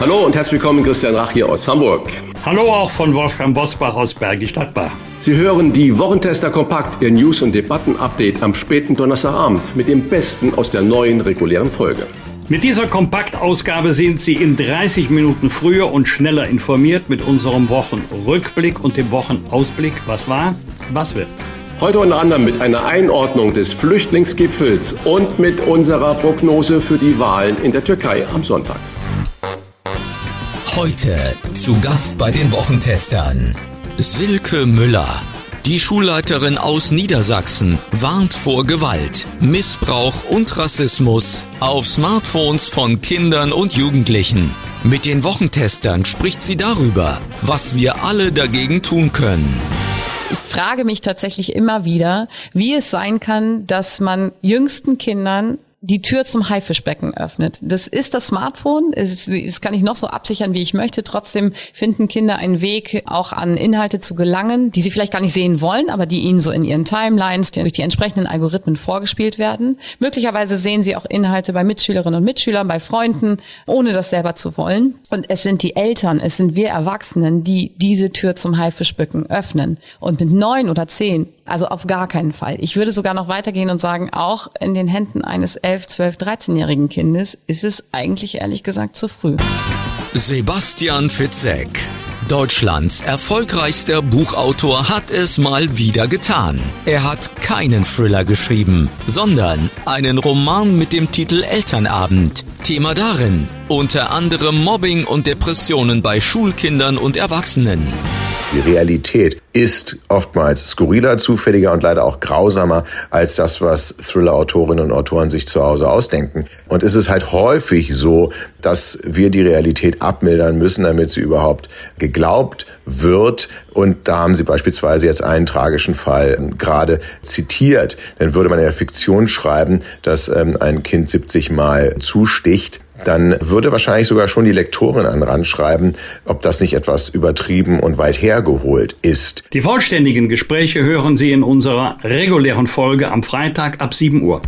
Hallo und herzlich willkommen, Christian Rach hier aus Hamburg. Hallo auch von Wolfgang Bosbach aus Bergisch Gladbach. Sie hören die Wochentester Kompakt, Ihr News- und Debatten-Update am späten Donnerstagabend mit dem Besten aus der neuen regulären Folge. Mit dieser Kompaktausgabe sind Sie in 30 Minuten früher und schneller informiert mit unserem Wochenrückblick und dem Wochenausblick. Was war, was wird. Heute unter anderem mit einer Einordnung des Flüchtlingsgipfels und mit unserer Prognose für die Wahlen in der Türkei am Sonntag. Heute zu Gast bei den Wochentestern Silke Müller. Die Schulleiterin aus Niedersachsen warnt vor Gewalt, Missbrauch und Rassismus auf Smartphones von Kindern und Jugendlichen. Mit den Wochentestern spricht sie darüber, was wir alle dagegen tun können. Ich frage mich tatsächlich immer wieder, wie es sein kann, dass man jüngsten Kindern die Tür zum Haifischbecken öffnet. Das ist das Smartphone. Das kann ich noch so absichern, wie ich möchte. Trotzdem finden Kinder einen Weg, auch an Inhalte zu gelangen, die sie vielleicht gar nicht sehen wollen, aber die ihnen so in ihren Timelines durch die entsprechenden Algorithmen vorgespielt werden. Möglicherweise sehen sie auch Inhalte bei Mitschülerinnen und Mitschülern, bei Freunden, ohne das selber zu wollen. Und es sind die Eltern, es sind wir Erwachsenen, die diese Tür zum Haifischbecken öffnen. Und mit neun oder zehn also auf gar keinen Fall. Ich würde sogar noch weitergehen und sagen, auch in den Händen eines 11, 12, 13-jährigen Kindes ist es eigentlich ehrlich gesagt zu früh. Sebastian Fitzek. Deutschlands erfolgreichster Buchautor hat es mal wieder getan. Er hat keinen Thriller geschrieben, sondern einen Roman mit dem Titel Elternabend. Thema darin unter anderem Mobbing und Depressionen bei Schulkindern und Erwachsenen. Die Realität ist oftmals skurriler, zufälliger und leider auch grausamer als das, was Thriller-Autorinnen und Autoren sich zu Hause ausdenken. Und es ist halt häufig so, dass wir die Realität abmildern müssen, damit sie überhaupt geglaubt wird. Und da haben Sie beispielsweise jetzt einen tragischen Fall ähm, gerade zitiert. Dann würde man in der Fiktion schreiben, dass ähm, ein Kind 70 Mal zusticht dann würde wahrscheinlich sogar schon die Lektorin an Rand schreiben, ob das nicht etwas übertrieben und weit hergeholt ist. Die vollständigen Gespräche hören Sie in unserer regulären Folge am Freitag ab 7 Uhr.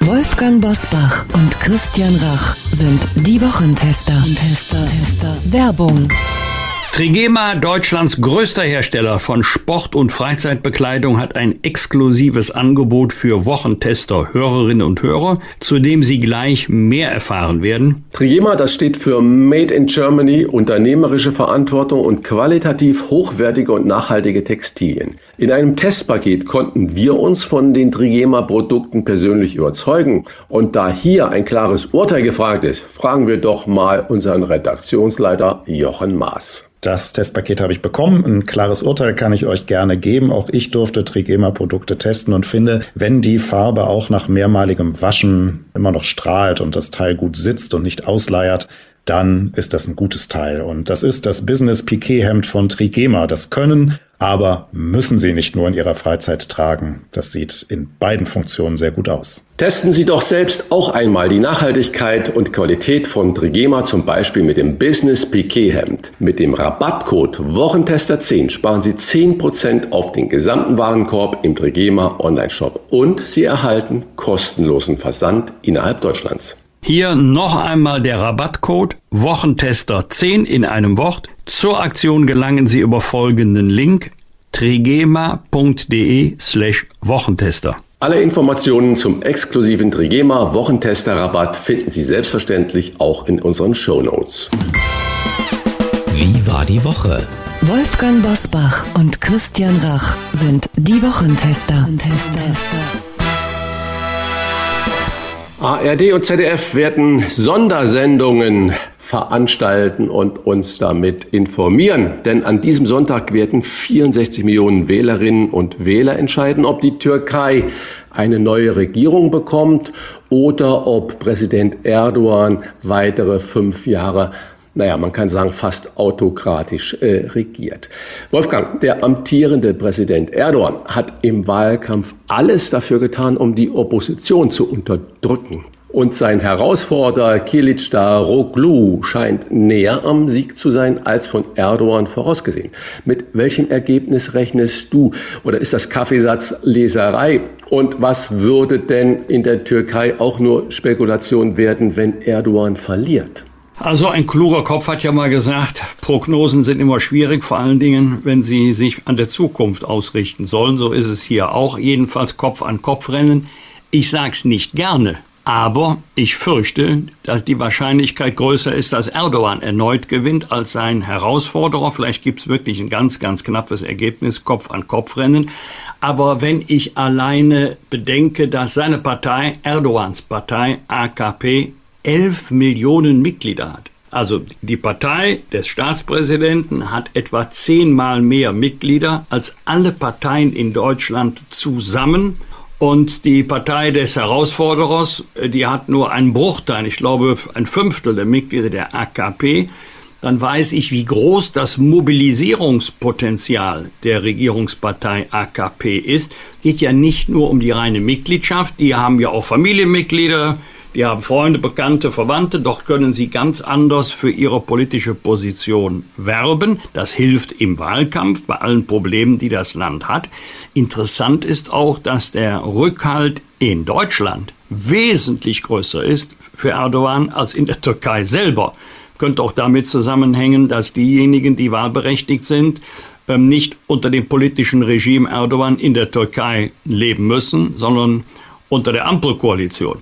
Wolfgang Bosbach und Christian Rach sind die Wochentester. Tester, Tester. Werbung. Trigema, Deutschlands größter Hersteller von Sport- und Freizeitbekleidung, hat ein exklusives Angebot für Wochentester, Hörerinnen und Hörer, zu dem Sie gleich mehr erfahren werden. Trigema, das steht für Made in Germany, unternehmerische Verantwortung und qualitativ hochwertige und nachhaltige Textilien. In einem Testpaket konnten wir uns von den Trigema-Produkten persönlich überzeugen. Und da hier ein klares Urteil gefragt ist, fragen wir doch mal unseren Redaktionsleiter Jochen Maas. Das Testpaket habe ich bekommen. Ein klares Urteil kann ich euch gerne geben. Auch ich durfte Trigema-Produkte testen und finde, wenn die Farbe auch nach mehrmaligem Waschen immer noch strahlt und das Teil gut sitzt und nicht ausleiert, dann ist das ein gutes Teil. Und das ist das Business Piquet Hemd von Trigema. Das können, aber müssen Sie nicht nur in Ihrer Freizeit tragen. Das sieht in beiden Funktionen sehr gut aus. Testen Sie doch selbst auch einmal die Nachhaltigkeit und Qualität von Trigema, zum Beispiel mit dem Business Piquet Hemd. Mit dem Rabattcode Wochentester10 sparen Sie 10% auf den gesamten Warenkorb im Trigema Online-Shop und Sie erhalten kostenlosen Versand innerhalb Deutschlands. Hier noch einmal der Rabattcode Wochentester 10 in einem Wort. Zur Aktion gelangen Sie über folgenden Link trigema.de slash Wochentester. Alle Informationen zum exklusiven Trigema Wochentester Rabatt finden Sie selbstverständlich auch in unseren Show Notes. Wie war die Woche? Wolfgang Bosbach und Christian Rach sind die Wochentester. Tester. ARD und ZDF werden Sondersendungen veranstalten und uns damit informieren. Denn an diesem Sonntag werden 64 Millionen Wählerinnen und Wähler entscheiden, ob die Türkei eine neue Regierung bekommt oder ob Präsident Erdogan weitere fünf Jahre naja, man kann sagen, fast autokratisch äh, regiert. Wolfgang, der amtierende Präsident Erdogan hat im Wahlkampf alles dafür getan, um die Opposition zu unterdrücken. Und sein Herausforderer Kilic Daroglu scheint näher am Sieg zu sein als von Erdogan vorausgesehen. Mit welchem Ergebnis rechnest du? Oder ist das Kaffeesatzleserei? Und was würde denn in der Türkei auch nur Spekulation werden, wenn Erdogan verliert? Also ein kluger Kopf hat ja mal gesagt, Prognosen sind immer schwierig, vor allen Dingen, wenn sie sich an der Zukunft ausrichten sollen. So ist es hier auch. Jedenfalls Kopf an Kopf rennen. Ich sag's nicht gerne, aber ich fürchte, dass die Wahrscheinlichkeit größer ist, dass Erdogan erneut gewinnt als sein Herausforderer. Vielleicht gibt es wirklich ein ganz, ganz knappes Ergebnis, Kopf an Kopf rennen. Aber wenn ich alleine bedenke, dass seine Partei, Erdogans Partei, AKP, 11 Millionen Mitglieder hat. Also die Partei des Staatspräsidenten hat etwa zehnmal mehr Mitglieder als alle Parteien in Deutschland zusammen und die Partei des Herausforderers, die hat nur einen Bruchteil, ich glaube ein Fünftel der Mitglieder der AKP. Dann weiß ich, wie groß das Mobilisierungspotenzial der Regierungspartei AKP ist. Geht ja nicht nur um die reine Mitgliedschaft, die haben ja auch Familienmitglieder, die haben Freunde, Bekannte, Verwandte. Dort können sie ganz anders für ihre politische Position werben. Das hilft im Wahlkampf bei allen Problemen, die das Land hat. Interessant ist auch, dass der Rückhalt in Deutschland wesentlich größer ist für Erdogan als in der Türkei selber. Könnte auch damit zusammenhängen, dass diejenigen, die wahlberechtigt sind, ähm, nicht unter dem politischen Regime Erdogan in der Türkei leben müssen, sondern unter der Ampelkoalition.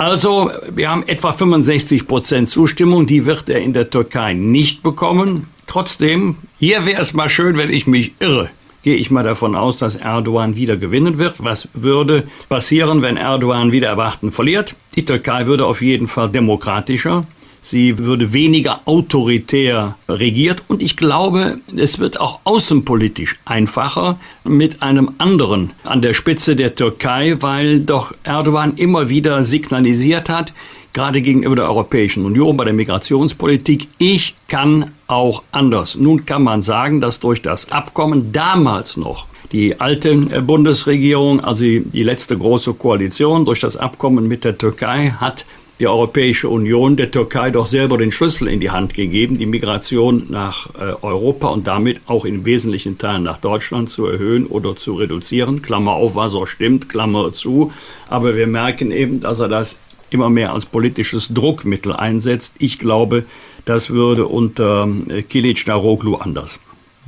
Also, wir haben etwa 65 Prozent Zustimmung, die wird er in der Türkei nicht bekommen. Trotzdem, hier wäre es mal schön, wenn ich mich irre. Gehe ich mal davon aus, dass Erdogan wieder gewinnen wird. Was würde passieren, wenn Erdogan wieder erwarten verliert? Die Türkei würde auf jeden Fall demokratischer, Sie würde weniger autoritär regiert und ich glaube, es wird auch außenpolitisch einfacher mit einem anderen an der Spitze der Türkei, weil doch Erdogan immer wieder signalisiert hat, gerade gegenüber der Europäischen Union bei der Migrationspolitik, ich kann auch anders. Nun kann man sagen, dass durch das Abkommen damals noch die alte Bundesregierung, also die letzte große Koalition, durch das Abkommen mit der Türkei hat die Europäische Union der Türkei doch selber den Schlüssel in die Hand gegeben, die Migration nach äh, Europa und damit auch in wesentlichen Teilen nach Deutschland zu erhöhen oder zu reduzieren. Klammer auf, was auch stimmt, Klammer zu. Aber wir merken eben, dass er das immer mehr als politisches Druckmittel einsetzt. Ich glaube, das würde unter äh, Kilic Daroglu anders.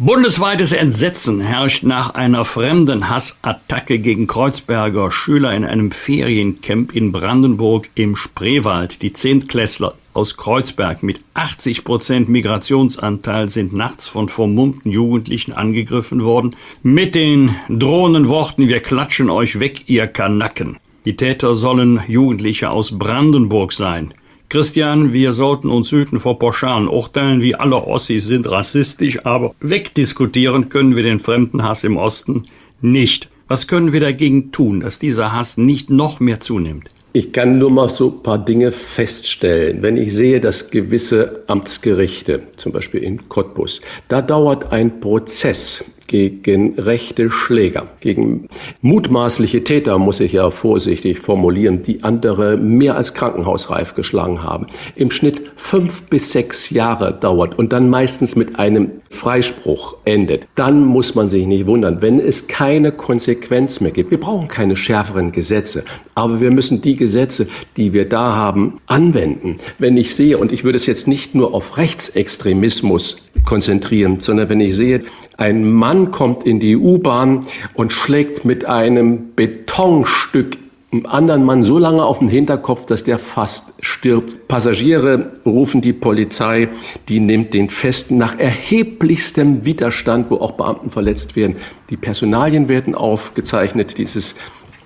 Bundesweites Entsetzen herrscht nach einer fremden Hassattacke gegen Kreuzberger Schüler in einem Feriencamp in Brandenburg im Spreewald. Die Zehntklässler aus Kreuzberg mit 80 Prozent Migrationsanteil sind nachts von vermummten Jugendlichen angegriffen worden mit den drohenden Worten, wir klatschen euch weg, ihr Kanacken. Die Täter sollen Jugendliche aus Brandenburg sein. Christian, wir sollten uns hüten vor pauschalen Urteilen, wie alle Ossis sind rassistisch, aber wegdiskutieren können wir den Fremdenhass im Osten nicht. Was können wir dagegen tun, dass dieser Hass nicht noch mehr zunimmt? Ich kann nur mal so ein paar Dinge feststellen. Wenn ich sehe, dass gewisse Amtsgerichte, zum Beispiel in Cottbus, da dauert ein Prozess gegen rechte Schläger, gegen mutmaßliche Täter, muss ich ja vorsichtig formulieren, die andere mehr als krankenhausreif geschlagen haben. Im Schnitt fünf bis sechs Jahre dauert und dann meistens mit einem Freispruch endet. Dann muss man sich nicht wundern, wenn es keine Konsequenz mehr gibt. Wir brauchen keine schärferen Gesetze, aber wir müssen die Gesetze, die wir da haben, anwenden. Wenn ich sehe, und ich würde es jetzt nicht nur auf Rechtsextremismus konzentrieren, sondern wenn ich sehe, ein Mann kommt in die U-Bahn und schlägt mit einem Betonstück einem anderen Mann so lange auf den Hinterkopf, dass der fast stirbt. Passagiere rufen die Polizei, die nimmt den fest nach erheblichstem Widerstand, wo auch Beamten verletzt werden. Die Personalien werden aufgezeichnet dieses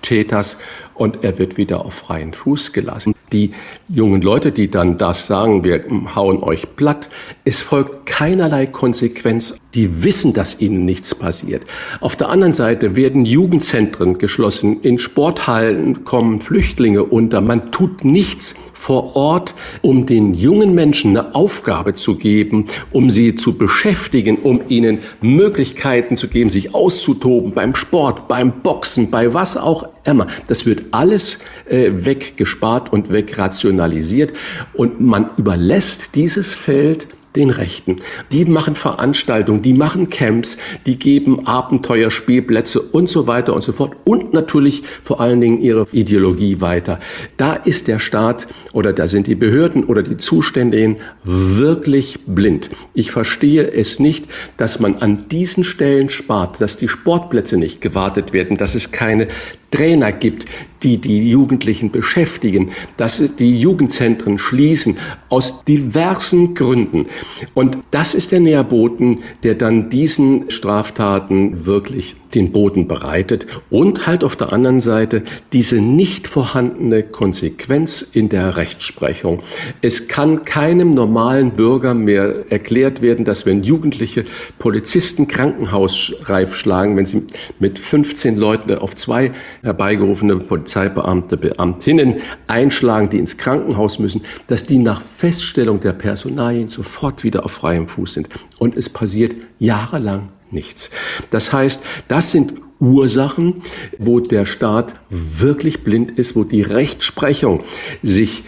Täters und er wird wieder auf freien Fuß gelassen. Die jungen Leute, die dann das sagen, wir hauen euch platt, es folgt keinerlei Konsequenz. Die wissen, dass ihnen nichts passiert. Auf der anderen Seite werden Jugendzentren geschlossen, in Sporthallen kommen Flüchtlinge unter. Man tut nichts vor Ort, um den jungen Menschen eine Aufgabe zu geben, um sie zu beschäftigen, um ihnen Möglichkeiten zu geben, sich auszutoben beim Sport, beim Boxen, bei was auch immer. Das wird alles äh, weggespart und wegrationalisiert und man überlässt dieses Feld den Rechten. Die machen Veranstaltungen, die machen Camps, die geben Abenteuerspielplätze und so weiter und so fort und natürlich vor allen Dingen ihre Ideologie weiter. Da ist der Staat oder da sind die Behörden oder die Zuständigen wirklich blind. Ich verstehe es nicht, dass man an diesen Stellen spart, dass die Sportplätze nicht gewartet werden, dass es keine Trainer gibt, die die Jugendlichen beschäftigen, dass die Jugendzentren schließen, aus diversen Gründen. Und das ist der Nährboten, der dann diesen Straftaten wirklich den Boden bereitet und halt auf der anderen Seite diese nicht vorhandene Konsequenz in der Rechtsprechung. Es kann keinem normalen Bürger mehr erklärt werden, dass wenn Jugendliche Polizisten krankenhausreif schlagen, wenn sie mit 15 Leuten auf zwei herbeigerufene Polizeibeamte, Beamtinnen einschlagen, die ins Krankenhaus müssen, dass die nach Feststellung der Personalien sofort wieder auf freiem Fuß sind. Und es passiert jahrelang nichts. Das heißt, das sind Ursachen, wo der Staat wirklich blind ist, wo die Rechtsprechung sich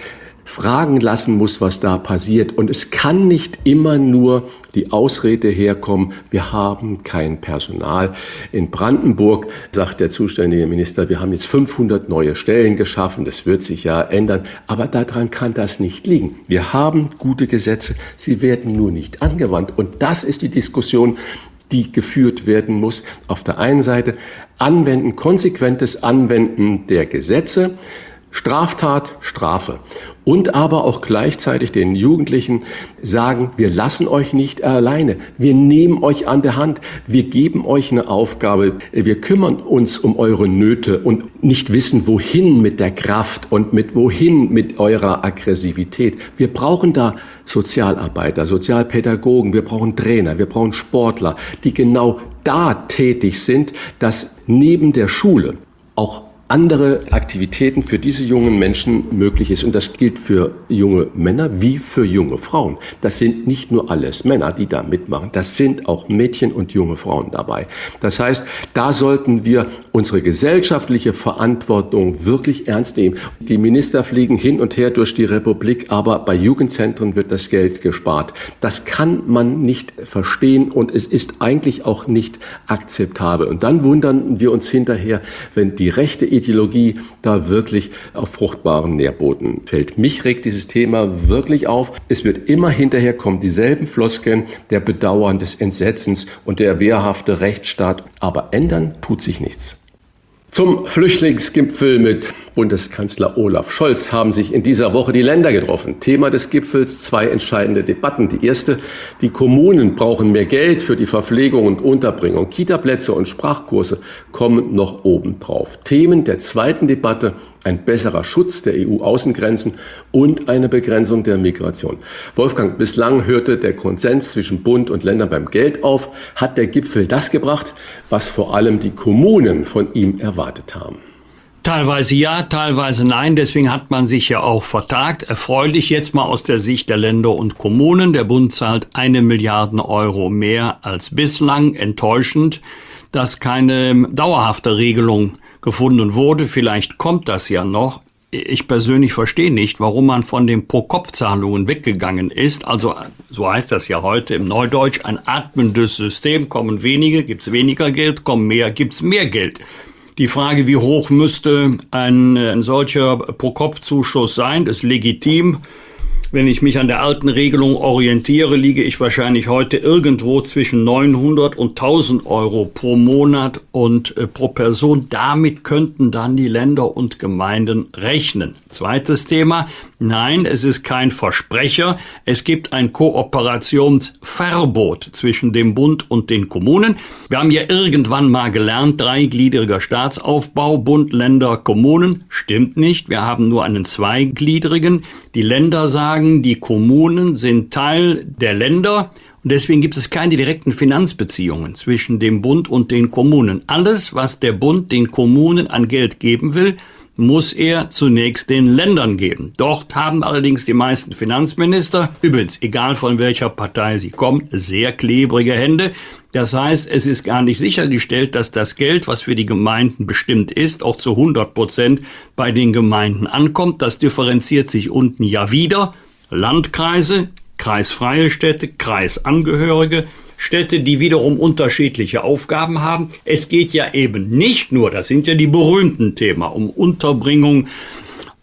fragen lassen muss, was da passiert. Und es kann nicht immer nur die Ausrede herkommen, wir haben kein Personal. In Brandenburg sagt der zuständige Minister, wir haben jetzt 500 neue Stellen geschaffen, das wird sich ja ändern. Aber daran kann das nicht liegen. Wir haben gute Gesetze, sie werden nur nicht angewandt. Und das ist die Diskussion, die geführt werden muss. Auf der einen Seite Anwenden, konsequentes Anwenden der Gesetze, Straftat, Strafe. Und aber auch gleichzeitig den Jugendlichen sagen, wir lassen euch nicht alleine. Wir nehmen euch an der Hand. Wir geben euch eine Aufgabe. Wir kümmern uns um eure Nöte und nicht wissen, wohin mit der Kraft und mit wohin mit eurer Aggressivität. Wir brauchen da Sozialarbeiter, Sozialpädagogen, wir brauchen Trainer, wir brauchen Sportler, die genau da tätig sind, dass neben der Schule auch andere Aktivitäten für diese jungen Menschen möglich ist. Und das gilt für junge Männer wie für junge Frauen. Das sind nicht nur alles Männer, die da mitmachen. Das sind auch Mädchen und junge Frauen dabei. Das heißt, da sollten wir unsere gesellschaftliche Verantwortung wirklich ernst nehmen. Die Minister fliegen hin und her durch die Republik, aber bei Jugendzentren wird das Geld gespart. Das kann man nicht verstehen und es ist eigentlich auch nicht akzeptabel. Und dann wundern wir uns hinterher, wenn die rechte Ideologie da wirklich auf fruchtbaren Nährboden fällt. Mich regt dieses Thema wirklich auf. Es wird immer hinterher kommen dieselben Floskeln der Bedauern, des Entsetzens und der wehrhafte Rechtsstaat. Aber ändern tut sich nichts. Zum Flüchtlingsgipfel mit Bundeskanzler Olaf Scholz haben sich in dieser Woche die Länder getroffen. Thema des Gipfels zwei entscheidende Debatten. Die erste, die Kommunen brauchen mehr Geld für die Verpflegung und Unterbringung. Kitaplätze und Sprachkurse kommen noch obendrauf. Themen der zweiten Debatte, ein besserer Schutz der EU-Außengrenzen und eine Begrenzung der Migration. Wolfgang, bislang hörte der Konsens zwischen Bund und Ländern beim Geld auf. Hat der Gipfel das gebracht, was vor allem die Kommunen von ihm erwartet haben? Teilweise ja, teilweise nein. Deswegen hat man sich ja auch vertagt. Erfreulich jetzt mal aus der Sicht der Länder und Kommunen. Der Bund zahlt eine Milliarde Euro mehr als bislang. Enttäuschend, dass keine dauerhafte Regelung gefunden wurde. Vielleicht kommt das ja noch. Ich persönlich verstehe nicht, warum man von den Pro-Kopf-Zahlungen weggegangen ist. Also, so heißt das ja heute im Neudeutsch, ein atmendes System. Kommen wenige, gibt's weniger Geld, kommen mehr, gibt's mehr Geld. Die Frage, wie hoch müsste ein, ein solcher Pro-Kopf-Zuschuss sein, ist legitim. Wenn ich mich an der alten Regelung orientiere, liege ich wahrscheinlich heute irgendwo zwischen 900 und 1000 Euro pro Monat und äh, pro Person. Damit könnten dann die Länder und Gemeinden rechnen. Zweites Thema. Nein, es ist kein Versprecher. Es gibt ein Kooperationsverbot zwischen dem Bund und den Kommunen. Wir haben ja irgendwann mal gelernt, dreigliedriger Staatsaufbau, Bund, Länder, Kommunen. Stimmt nicht. Wir haben nur einen zweigliedrigen. Die Länder sagen, die Kommunen sind Teil der Länder. Und deswegen gibt es keine direkten Finanzbeziehungen zwischen dem Bund und den Kommunen. Alles, was der Bund den Kommunen an Geld geben will, muss er zunächst den Ländern geben. Dort haben allerdings die meisten Finanzminister, übrigens egal von welcher Partei sie kommen, sehr klebrige Hände. Das heißt, es ist gar nicht sichergestellt, dass das Geld, was für die Gemeinden bestimmt ist, auch zu 100 Prozent bei den Gemeinden ankommt. Das differenziert sich unten ja wieder. Landkreise, kreisfreie Städte, Kreisangehörige, Städte, die wiederum unterschiedliche Aufgaben haben. Es geht ja eben nicht nur, das sind ja die berühmten Themen, um Unterbringung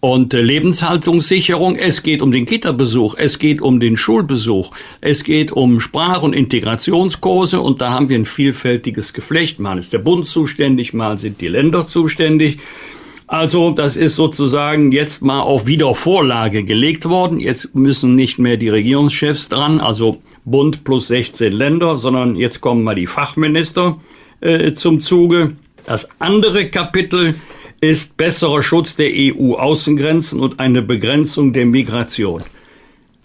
und Lebenshaltungssicherung. Es geht um den Kita-Besuch, es geht um den Schulbesuch, es geht um Sprach- und Integrationskurse und da haben wir ein vielfältiges Geflecht. Mal ist der Bund zuständig, mal sind die Länder zuständig. Also das ist sozusagen jetzt mal auf Wiedervorlage gelegt worden. Jetzt müssen nicht mehr die Regierungschefs dran, also Bund plus 16 Länder, sondern jetzt kommen mal die Fachminister äh, zum Zuge. Das andere Kapitel ist besserer Schutz der EU-Außengrenzen und eine Begrenzung der Migration.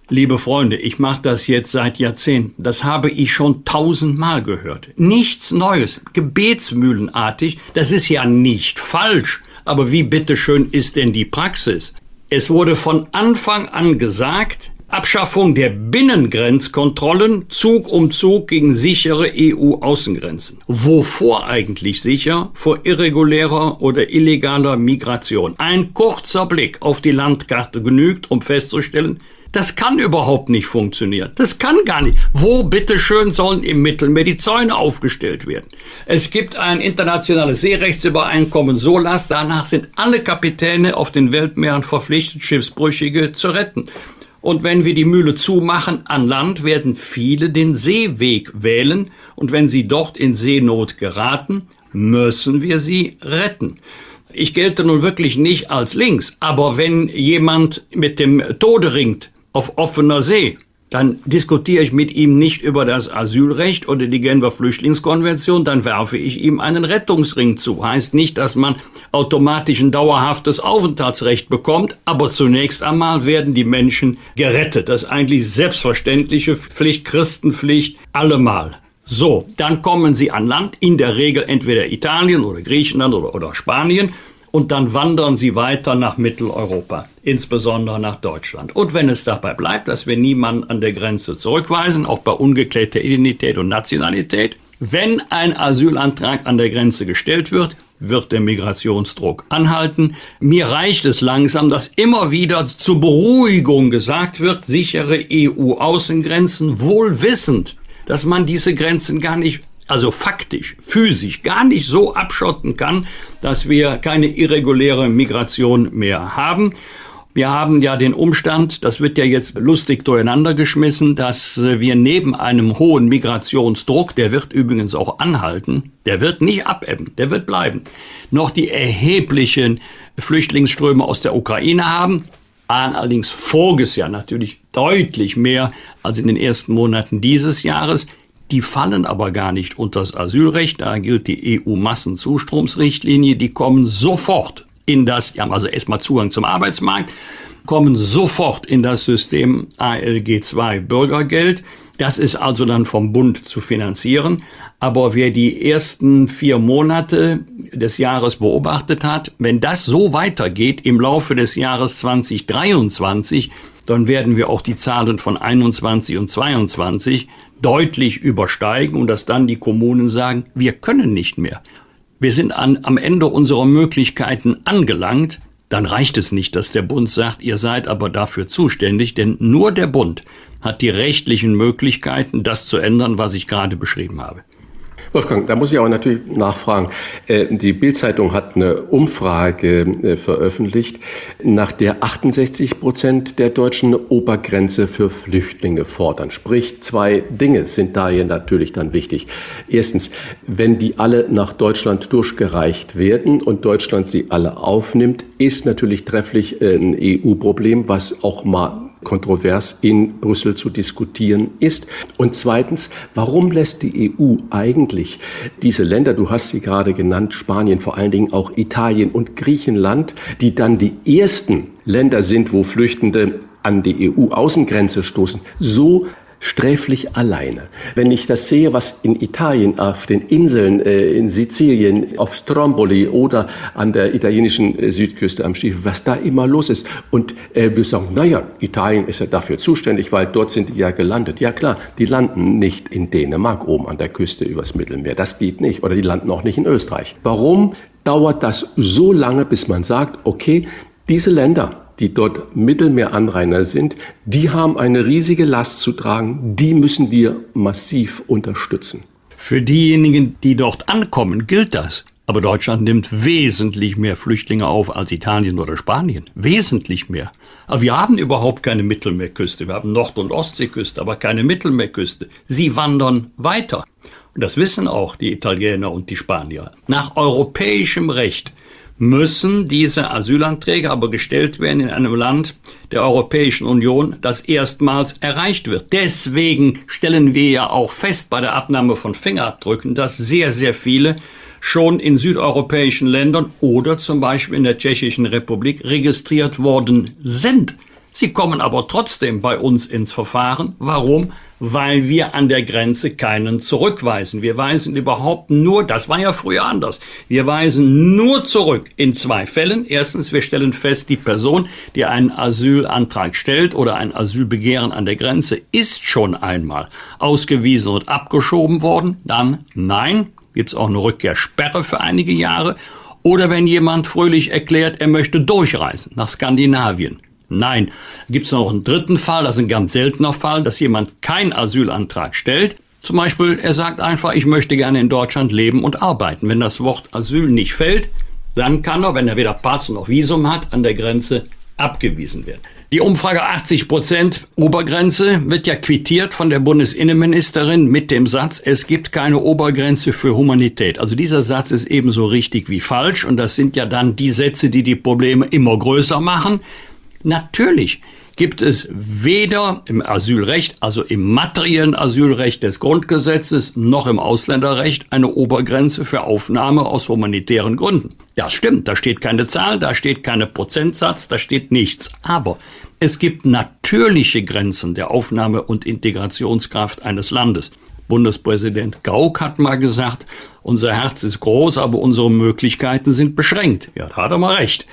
Liebe Freunde, ich mache das jetzt seit Jahrzehnten. Das habe ich schon tausendmal gehört. Nichts Neues, gebetsmühlenartig. Das ist ja nicht falsch. Aber wie bitteschön ist denn die Praxis? Es wurde von Anfang an gesagt, Abschaffung der Binnengrenzkontrollen Zug um Zug gegen sichere EU-Außengrenzen. Wovor eigentlich sicher? Vor irregulärer oder illegaler Migration. Ein kurzer Blick auf die Landkarte genügt, um festzustellen, das kann überhaupt nicht funktionieren. Das kann gar nicht. Wo bitteschön sollen im Mittelmeer die Zäune aufgestellt werden? Es gibt ein internationales Seerechtsübereinkommen SOLAS. Danach sind alle Kapitäne auf den Weltmeeren verpflichtet, Schiffsbrüchige zu retten. Und wenn wir die Mühle zumachen an Land, werden viele den Seeweg wählen. Und wenn sie dort in Seenot geraten, müssen wir sie retten. Ich gelte nun wirklich nicht als links, aber wenn jemand mit dem Tode ringt, auf offener See, dann diskutiere ich mit ihm nicht über das Asylrecht oder die Genfer Flüchtlingskonvention, dann werfe ich ihm einen Rettungsring zu. Heißt nicht, dass man automatisch ein dauerhaftes Aufenthaltsrecht bekommt, aber zunächst einmal werden die Menschen gerettet. Das ist eigentlich selbstverständliche Pflicht, Christenpflicht, allemal. So, dann kommen sie an Land, in der Regel entweder Italien oder Griechenland oder, oder Spanien und dann wandern sie weiter nach Mitteleuropa, insbesondere nach Deutschland. Und wenn es dabei bleibt, dass wir niemanden an der Grenze zurückweisen, auch bei ungeklärter Identität und Nationalität, wenn ein Asylantrag an der Grenze gestellt wird, wird der Migrationsdruck anhalten. Mir reicht es langsam, dass immer wieder zur Beruhigung gesagt wird, sichere EU-Außengrenzen, wohl wissend, dass man diese Grenzen gar nicht also faktisch, physisch gar nicht so abschotten kann, dass wir keine irreguläre Migration mehr haben. Wir haben ja den Umstand, das wird ja jetzt lustig durcheinander geschmissen, dass wir neben einem hohen Migrationsdruck, der wird übrigens auch anhalten, der wird nicht abebben, der wird bleiben, noch die erheblichen Flüchtlingsströme aus der Ukraine haben, allerdings voriges Jahr natürlich deutlich mehr als in den ersten Monaten dieses Jahres. Die fallen aber gar nicht unter das Asylrecht. Da gilt die EU-Massenzustromsrichtlinie. Die kommen sofort in das, die haben also erstmal Zugang zum Arbeitsmarkt, kommen sofort in das System ALG 2 Bürgergeld. Das ist also dann vom Bund zu finanzieren. Aber wer die ersten vier Monate des Jahres beobachtet hat, wenn das so weitergeht im Laufe des Jahres 2023, dann werden wir auch die Zahlen von 21 und 22 deutlich übersteigen und dass dann die Kommunen sagen, wir können nicht mehr. Wir sind an, am Ende unserer Möglichkeiten angelangt. Dann reicht es nicht, dass der Bund sagt, ihr seid aber dafür zuständig, denn nur der Bund hat die rechtlichen Möglichkeiten, das zu ändern, was ich gerade beschrieben habe. Wolfgang, da muss ich aber natürlich nachfragen. Äh, die Bildzeitung hat eine Umfrage äh, veröffentlicht, nach der 68 Prozent der Deutschen Obergrenze für Flüchtlinge fordern. Sprich, zwei Dinge sind da hier natürlich dann wichtig. Erstens, wenn die alle nach Deutschland durchgereicht werden und Deutschland sie alle aufnimmt, ist natürlich trefflich äh, ein EU-Problem, was auch mal kontrovers in Brüssel zu diskutieren ist. Und zweitens, warum lässt die EU eigentlich diese Länder, du hast sie gerade genannt, Spanien, vor allen Dingen auch Italien und Griechenland, die dann die ersten Länder sind, wo Flüchtende an die EU-Außengrenze stoßen, so sträflich alleine. Wenn ich das sehe, was in Italien auf den Inseln, äh, in Sizilien, auf Stromboli oder an der italienischen äh, Südküste am Stiefel, was da immer los ist. Und äh, wir sagen, naja, Italien ist ja dafür zuständig, weil dort sind die ja gelandet. Ja klar, die landen nicht in Dänemark oben an der Küste übers Mittelmeer. Das geht nicht. Oder die landen auch nicht in Österreich. Warum dauert das so lange, bis man sagt, okay, diese Länder, die dort Mittelmeeranrainer sind, die haben eine riesige Last zu tragen, die müssen wir massiv unterstützen. Für diejenigen, die dort ankommen, gilt das. Aber Deutschland nimmt wesentlich mehr Flüchtlinge auf als Italien oder Spanien. Wesentlich mehr. Aber wir haben überhaupt keine Mittelmeerküste. Wir haben Nord- und Ostseeküste, aber keine Mittelmeerküste. Sie wandern weiter. Und das wissen auch die Italiener und die Spanier. Nach europäischem Recht müssen diese Asylanträge aber gestellt werden in einem Land der Europäischen Union, das erstmals erreicht wird. Deswegen stellen wir ja auch fest bei der Abnahme von Fingerabdrücken, dass sehr, sehr viele schon in südeuropäischen Ländern oder zum Beispiel in der Tschechischen Republik registriert worden sind. Sie kommen aber trotzdem bei uns ins Verfahren. Warum? Weil wir an der Grenze keinen zurückweisen. Wir weisen überhaupt nur, das war ja früher anders, wir weisen nur zurück in zwei Fällen. Erstens, wir stellen fest, die Person, die einen Asylantrag stellt oder ein Asylbegehren an der Grenze, ist schon einmal ausgewiesen und abgeschoben worden. Dann nein, gibt es auch eine Rückkehrsperre für einige Jahre. Oder wenn jemand fröhlich erklärt, er möchte durchreisen nach Skandinavien Nein. Gibt es noch einen dritten Fall, das ist ein ganz seltener Fall, dass jemand keinen Asylantrag stellt. Zum Beispiel, er sagt einfach, ich möchte gerne in Deutschland leben und arbeiten. Wenn das Wort Asyl nicht fällt, dann kann er, wenn er weder Pass noch Visum hat, an der Grenze abgewiesen werden. Die Umfrage 80 Prozent Obergrenze wird ja quittiert von der Bundesinnenministerin mit dem Satz, es gibt keine Obergrenze für Humanität. Also dieser Satz ist ebenso richtig wie falsch und das sind ja dann die Sätze, die die Probleme immer größer machen. Natürlich gibt es weder im Asylrecht, also im materiellen Asylrecht des Grundgesetzes, noch im Ausländerrecht eine Obergrenze für Aufnahme aus humanitären Gründen. Das stimmt, da steht keine Zahl, da steht keine Prozentsatz, da steht nichts. Aber es gibt natürliche Grenzen der Aufnahme und Integrationskraft eines Landes. Bundespräsident Gauck hat mal gesagt, unser Herz ist groß, aber unsere Möglichkeiten sind beschränkt. Ja, da hat er mal recht.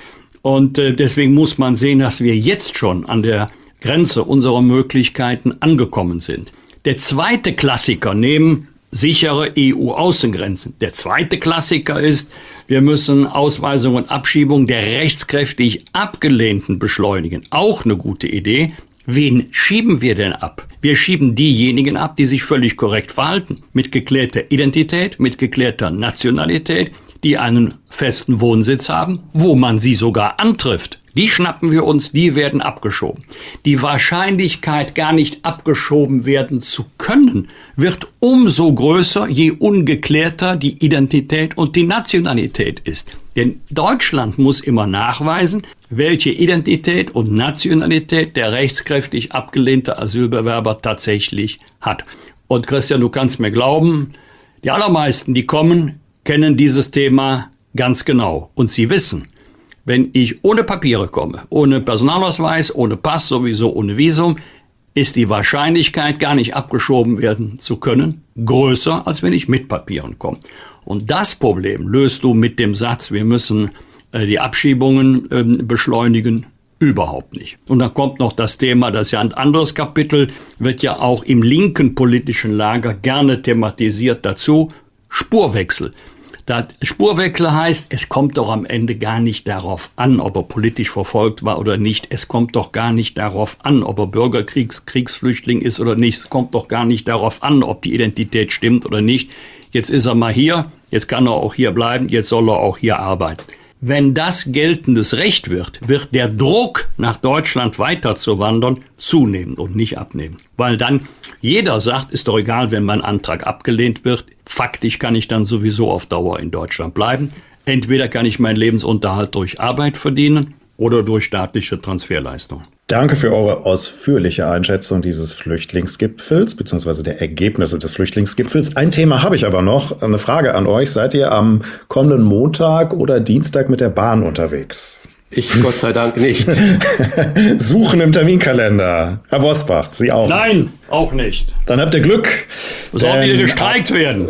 Und äh, deswegen muss man sehen, dass wir jetzt schon an der Grenze unserer Möglichkeiten angekommen sind. Der zweite Klassiker neben sichere EU-Außengrenzen. Der zweite Klassiker ist, wir müssen Ausweisung und Abschiebung der rechtskräftig Abgelehnten beschleunigen. Auch eine gute Idee. Wen schieben wir denn ab? Wir schieben diejenigen ab, die sich völlig korrekt verhalten. Mit geklärter Identität, mit geklärter Nationalität, die einen festen Wohnsitz haben, wo man sie sogar antrifft. Die schnappen wir uns, die werden abgeschoben. Die Wahrscheinlichkeit, gar nicht abgeschoben werden zu können, wird umso größer, je ungeklärter die Identität und die Nationalität ist. Denn Deutschland muss immer nachweisen, welche Identität und Nationalität der rechtskräftig abgelehnte Asylbewerber tatsächlich hat. Und Christian, du kannst mir glauben, die allermeisten, die kommen, kennen dieses Thema ganz genau und sie wissen, wenn ich ohne Papiere komme, ohne Personalausweis, ohne Pass, sowieso ohne Visum, ist die Wahrscheinlichkeit, gar nicht abgeschoben werden zu können, größer, als wenn ich mit Papieren komme. Und das Problem löst du mit dem Satz, wir müssen äh, die Abschiebungen äh, beschleunigen, überhaupt nicht. Und dann kommt noch das Thema, das ist ja ein anderes Kapitel, wird ja auch im linken politischen Lager gerne thematisiert dazu, Spurwechsel. Das Spurwechsel heißt, es kommt doch am Ende gar nicht darauf an, ob er politisch verfolgt war oder nicht. Es kommt doch gar nicht darauf an, ob er Bürgerkriegs Kriegsflüchtling ist oder nicht. Es kommt doch gar nicht darauf an, ob die Identität stimmt oder nicht. Jetzt ist er mal hier, jetzt kann er auch hier bleiben, jetzt soll er auch hier arbeiten. Wenn das geltendes Recht wird, wird der Druck, nach Deutschland weiterzuwandern, zunehmen und nicht abnehmen. Weil dann jeder sagt, ist doch egal, wenn mein Antrag abgelehnt wird. Faktisch kann ich dann sowieso auf Dauer in Deutschland bleiben. Entweder kann ich meinen Lebensunterhalt durch Arbeit verdienen oder durch staatliche Transferleistungen. Danke für eure ausführliche Einschätzung dieses Flüchtlingsgipfels bzw. der Ergebnisse des Flüchtlingsgipfels. Ein Thema habe ich aber noch. Eine Frage an euch. Seid ihr am kommenden Montag oder Dienstag mit der Bahn unterwegs? Ich Gott sei Dank nicht. Suchen im Terminkalender. Herr Bosbach, Sie auch. Nein, auch nicht. Dann habt ihr Glück. Soll wieder gestreikt werden.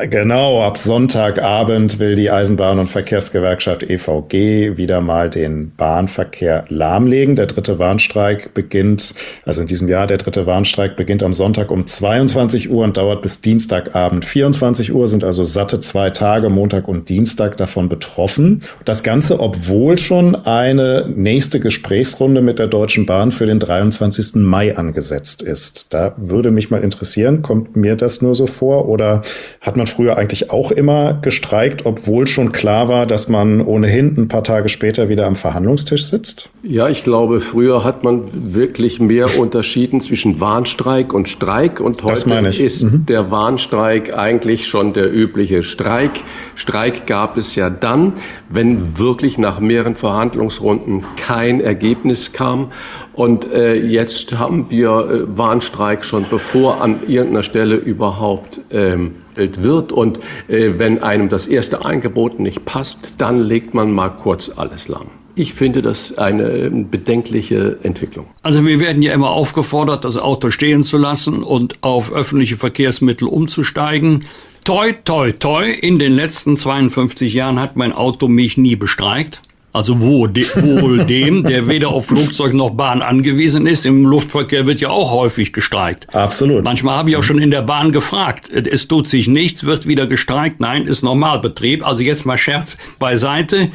Genau, ab Sonntagabend will die Eisenbahn- und Verkehrsgewerkschaft EVG wieder mal den Bahnverkehr lahmlegen. Der dritte Warnstreik beginnt, also in diesem Jahr, der dritte Warnstreik beginnt am Sonntag um 22 Uhr und dauert bis Dienstagabend 24 Uhr, sind also satte zwei Tage, Montag und Dienstag davon betroffen. Das Ganze, obwohl schon eine nächste Gesprächsrunde mit der Deutschen Bahn für den 23. Mai angesetzt ist. Da würde mich mal interessieren, kommt mir das nur so vor oder hat man man früher eigentlich auch immer gestreikt, obwohl schon klar war, dass man ohnehin ein paar Tage später wieder am Verhandlungstisch sitzt? Ja, ich glaube, früher hat man wirklich mehr unterschieden zwischen Warnstreik und Streik und heute ist mhm. der Warnstreik eigentlich schon der übliche Streik. Streik gab es ja dann, wenn wirklich nach mehreren Verhandlungsrunden kein Ergebnis kam. Und äh, jetzt haben wir äh, Warnstreik schon bevor an irgendeiner Stelle überhaupt ähm, wird. Und äh, wenn einem das erste Angebot nicht passt, dann legt man mal kurz alles lahm. Ich finde das eine bedenkliche Entwicklung. Also wir werden ja immer aufgefordert, das Auto stehen zu lassen und auf öffentliche Verkehrsmittel umzusteigen. Toi, toi, toi, in den letzten 52 Jahren hat mein Auto mich nie bestreikt. Also wo, de, wohl dem, der weder auf Flugzeug noch Bahn angewiesen ist. Im Luftverkehr wird ja auch häufig gestreikt. Absolut. Manchmal habe ich auch schon in der Bahn gefragt. Es tut sich nichts, wird wieder gestreikt. Nein, ist Normalbetrieb. Also jetzt mal Scherz beiseite.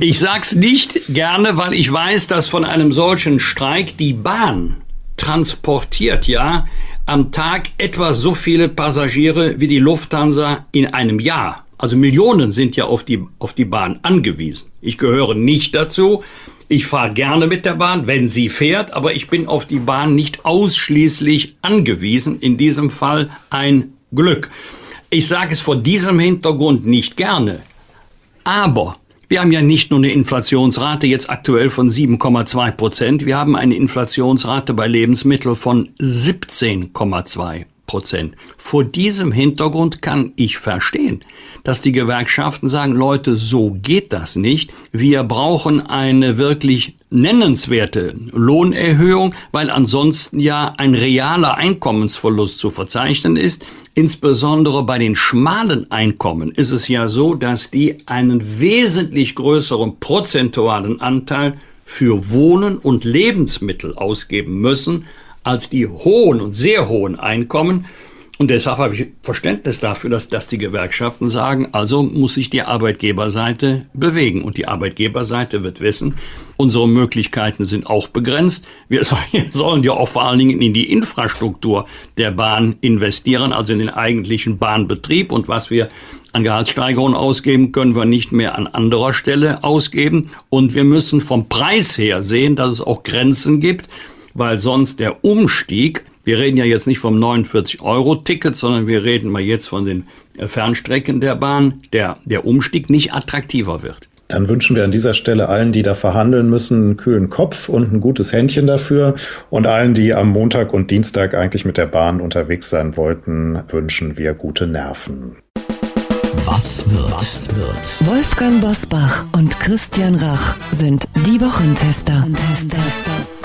Ich sag's nicht gerne, weil ich weiß, dass von einem solchen Streik die Bahn transportiert ja am Tag etwa so viele Passagiere wie die Lufthansa in einem Jahr. Also Millionen sind ja auf die, auf die Bahn angewiesen. Ich gehöre nicht dazu. Ich fahre gerne mit der Bahn, wenn sie fährt, aber ich bin auf die Bahn nicht ausschließlich angewiesen. In diesem Fall ein Glück. Ich sage es vor diesem Hintergrund nicht gerne. Aber wir haben ja nicht nur eine Inflationsrate jetzt aktuell von 7,2 Prozent, wir haben eine Inflationsrate bei Lebensmitteln von 17,2 Prozent. Vor diesem Hintergrund kann ich verstehen, dass die Gewerkschaften sagen, Leute, so geht das nicht. Wir brauchen eine wirklich nennenswerte Lohnerhöhung, weil ansonsten ja ein realer Einkommensverlust zu verzeichnen ist. Insbesondere bei den schmalen Einkommen ist es ja so, dass die einen wesentlich größeren prozentualen Anteil für Wohnen und Lebensmittel ausgeben müssen als die hohen und sehr hohen Einkommen. Und deshalb habe ich Verständnis dafür, dass, dass die Gewerkschaften sagen, also muss sich die Arbeitgeberseite bewegen. Und die Arbeitgeberseite wird wissen, unsere Möglichkeiten sind auch begrenzt. Wir sollen ja auch vor allen Dingen in die Infrastruktur der Bahn investieren, also in den eigentlichen Bahnbetrieb. Und was wir an Gehaltssteigerungen ausgeben, können wir nicht mehr an anderer Stelle ausgeben. Und wir müssen vom Preis her sehen, dass es auch Grenzen gibt weil sonst der Umstieg, wir reden ja jetzt nicht vom 49-Euro-Ticket, sondern wir reden mal jetzt von den äh, Fernstrecken der Bahn, der, der Umstieg nicht attraktiver wird. Dann wünschen wir an dieser Stelle allen, die da verhandeln müssen, einen kühlen Kopf und ein gutes Händchen dafür. Und allen, die am Montag und Dienstag eigentlich mit der Bahn unterwegs sein wollten, wünschen wir gute Nerven. Was wird? Was wird? Wolfgang Bosbach und Christian Rach sind die Wochentester. Tester.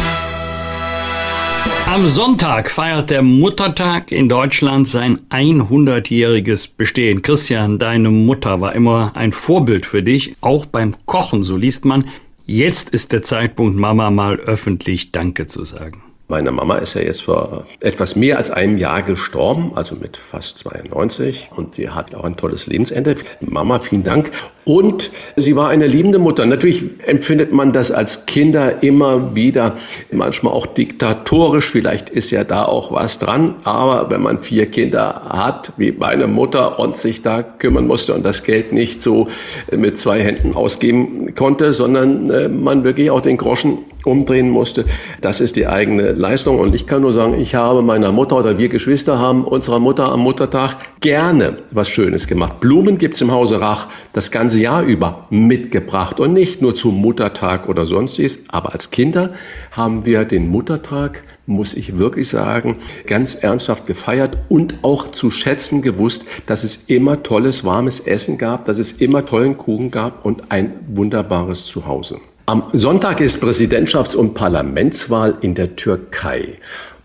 Am Sonntag feiert der Muttertag in Deutschland sein 100-jähriges Bestehen. Christian, deine Mutter war immer ein Vorbild für dich, auch beim Kochen, so liest man. Jetzt ist der Zeitpunkt, Mama mal öffentlich Danke zu sagen. Meine Mama ist ja jetzt vor etwas mehr als einem Jahr gestorben, also mit fast 92. Und sie hat auch ein tolles Lebensende. Mama, vielen Dank. Und sie war eine liebende Mutter. Natürlich empfindet man das als Kinder immer wieder, manchmal auch diktatorisch. Vielleicht ist ja da auch was dran. Aber wenn man vier Kinder hat, wie meine Mutter, und sich da kümmern musste und das Geld nicht so mit zwei Händen ausgeben konnte, sondern äh, man wirklich auch den Groschen umdrehen musste. Das ist die eigene Leistung. Und ich kann nur sagen, ich habe meiner Mutter oder wir Geschwister haben unserer Mutter am Muttertag gerne was Schönes gemacht. Blumen gibt's im Hause Rach das ganze Jahr über mitgebracht und nicht nur zum Muttertag oder sonstiges. Aber als Kinder haben wir den Muttertag muss ich wirklich sagen, ganz ernsthaft gefeiert und auch zu schätzen gewusst, dass es immer tolles, warmes Essen gab, dass es immer tollen Kuchen gab und ein wunderbares Zuhause. Am Sonntag ist Präsidentschafts- und Parlamentswahl in der Türkei.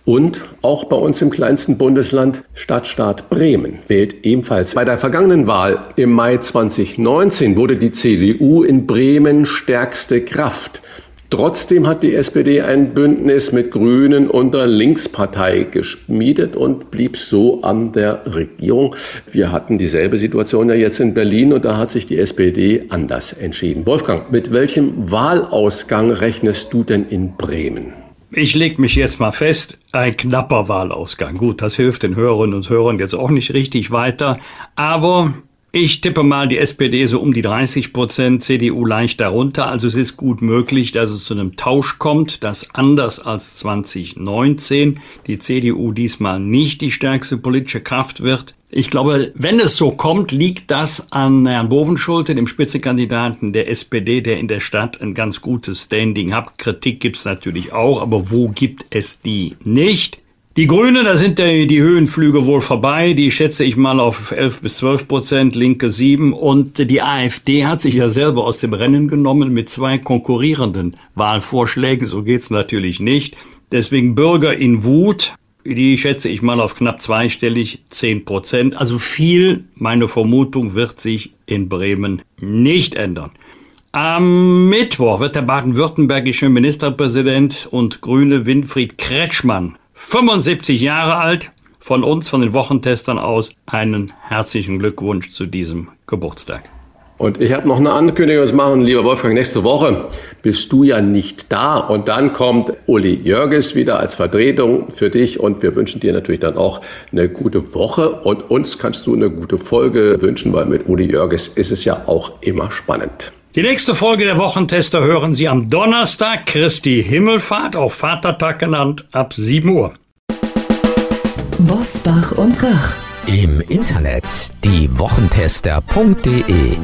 Und auch bei uns im kleinsten Bundesland Stadtstaat Bremen wählt ebenfalls. Bei der vergangenen Wahl im Mai 2019 wurde die CDU in Bremen stärkste Kraft. Trotzdem hat die SPD ein Bündnis mit Grünen und der Linkspartei geschmiedet und blieb so an der Regierung. Wir hatten dieselbe Situation ja jetzt in Berlin und da hat sich die SPD anders entschieden. Wolfgang, mit welchem Wahlausgang rechnest du denn in Bremen? Ich leg mich jetzt mal fest, ein knapper Wahlausgang. Gut, das hilft den Hörerinnen und Hörern jetzt auch nicht richtig weiter, aber ich tippe mal die SPD so um die 30 Prozent, CDU leicht darunter. Also es ist gut möglich, dass es zu einem Tausch kommt, dass anders als 2019 die CDU diesmal nicht die stärkste politische Kraft wird. Ich glaube, wenn es so kommt, liegt das an Herrn Bovenschulte, dem Spitzenkandidaten der SPD, der in der Stadt ein ganz gutes Standing hat. Kritik gibt es natürlich auch, aber wo gibt es die nicht? Die Grüne, da sind die, die Höhenflüge wohl vorbei. Die schätze ich mal auf 11 bis 12 Prozent, Linke 7. Und die AfD hat sich ja selber aus dem Rennen genommen mit zwei konkurrierenden Wahlvorschlägen. So geht's natürlich nicht. Deswegen Bürger in Wut die schätze ich mal auf knapp zweistellig, 10 Prozent. Also viel, meine Vermutung, wird sich in Bremen nicht ändern. Am Mittwoch wird der baden-württembergische Ministerpräsident und Grüne Winfried Kretschmann, 75 Jahre alt, von uns, von den Wochentestern aus, einen herzlichen Glückwunsch zu diesem Geburtstag. Und ich habe noch eine Ankündigung zu machen, lieber Wolfgang. Nächste Woche bist du ja nicht da. Und dann kommt Uli Jörges wieder als Vertretung für dich. Und wir wünschen dir natürlich dann auch eine gute Woche. Und uns kannst du eine gute Folge wünschen, weil mit Uli Jörges ist es ja auch immer spannend. Die nächste Folge der Wochentester hören Sie am Donnerstag, Christi Himmelfahrt, auch Vatertag genannt, ab 7 Uhr. Bosbach und Rach. Im Internet diewochentester.de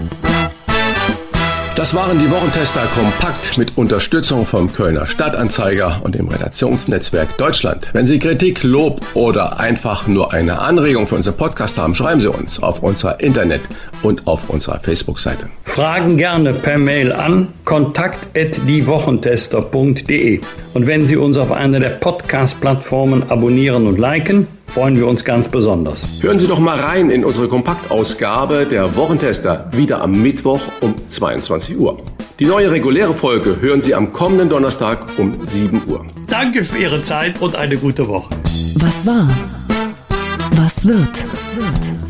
das waren die Wochentester kompakt mit Unterstützung vom Kölner Stadtanzeiger und dem Redaktionsnetzwerk Deutschland. Wenn Sie Kritik, Lob oder einfach nur eine Anregung für unseren Podcast haben, schreiben Sie uns auf unserer Internet- und auf unserer Facebook-Seite. Fragen gerne per Mail an kontakt@diewochentester.de. Und wenn Sie uns auf einer der Podcast-Plattformen abonnieren und liken, freuen wir uns ganz besonders. Hören Sie doch mal rein in unsere Kompaktausgabe der Wochentester wieder am Mittwoch um 22 Uhr. Die neue reguläre Folge hören Sie am kommenden Donnerstag um 7 Uhr. Danke für Ihre Zeit und eine gute Woche. Was war? Was wird?